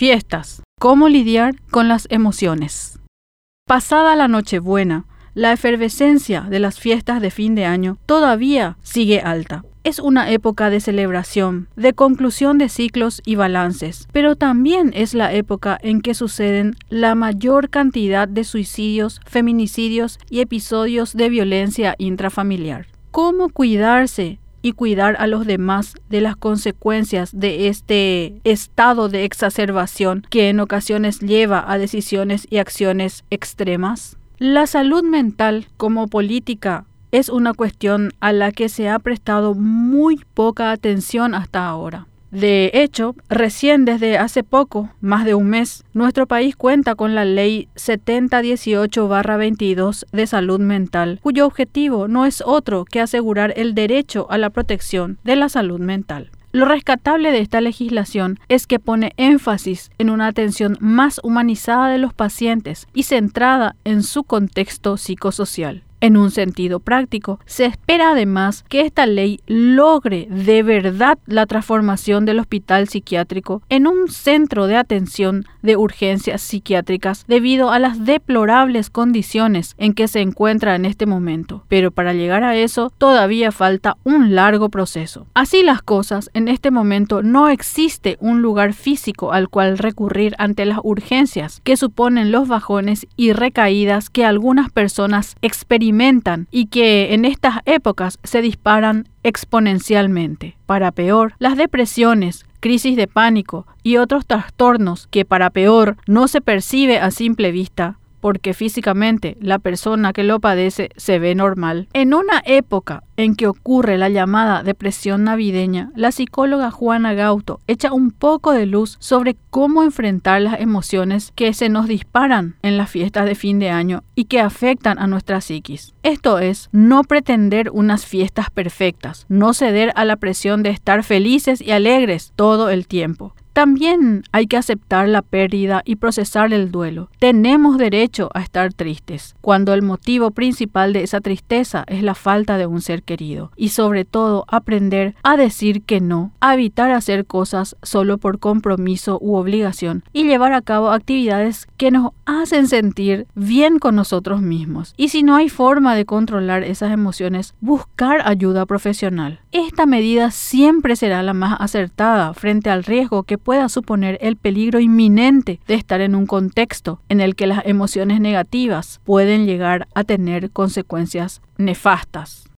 Fiestas. ¿Cómo lidiar con las emociones? Pasada la Nochebuena, la efervescencia de las fiestas de fin de año todavía sigue alta. Es una época de celebración, de conclusión de ciclos y balances, pero también es la época en que suceden la mayor cantidad de suicidios, feminicidios y episodios de violencia intrafamiliar. ¿Cómo cuidarse y cuidar a los demás de las consecuencias de este estado de exacerbación que en ocasiones lleva a decisiones y acciones extremas? La salud mental como política es una cuestión a la que se ha prestado muy poca atención hasta ahora. De hecho, recién desde hace poco, más de un mes, nuestro país cuenta con la Ley 7018-22 de salud mental, cuyo objetivo no es otro que asegurar el derecho a la protección de la salud mental. Lo rescatable de esta legislación es que pone énfasis en una atención más humanizada de los pacientes y centrada en su contexto psicosocial. En un sentido práctico, se espera además que esta ley logre de verdad la transformación del hospital psiquiátrico en un centro de atención de urgencias psiquiátricas debido a las deplorables condiciones en que se encuentra en este momento. Pero para llegar a eso todavía falta un largo proceso. Así las cosas, en este momento no existe un lugar físico al cual recurrir ante las urgencias que suponen los bajones y recaídas que algunas personas experimentan y que en estas épocas se disparan exponencialmente. Para peor, las depresiones, crisis de pánico y otros trastornos que para peor no se percibe a simple vista, porque físicamente la persona que lo padece se ve normal. En una época en que ocurre la llamada depresión navideña, la psicóloga Juana Gauto echa un poco de luz sobre cómo enfrentar las emociones que se nos disparan en las fiestas de fin de año y que afectan a nuestra psiquis. Esto es, no pretender unas fiestas perfectas, no ceder a la presión de estar felices y alegres todo el tiempo. También hay que aceptar la pérdida y procesar el duelo. Tenemos derecho a estar tristes, cuando el motivo principal de esa tristeza es la falta de un ser querido. Y sobre todo aprender a decir que no, a evitar hacer cosas solo por compromiso u obligación y llevar a cabo actividades que nos hacen sentir bien con nosotros mismos. Y si no hay forma de controlar esas emociones, buscar ayuda profesional. Esta medida siempre será la más acertada frente al riesgo que pueda suponer el peligro inminente de estar en un contexto en el que las emociones negativas pueden llegar a tener consecuencias nefastas.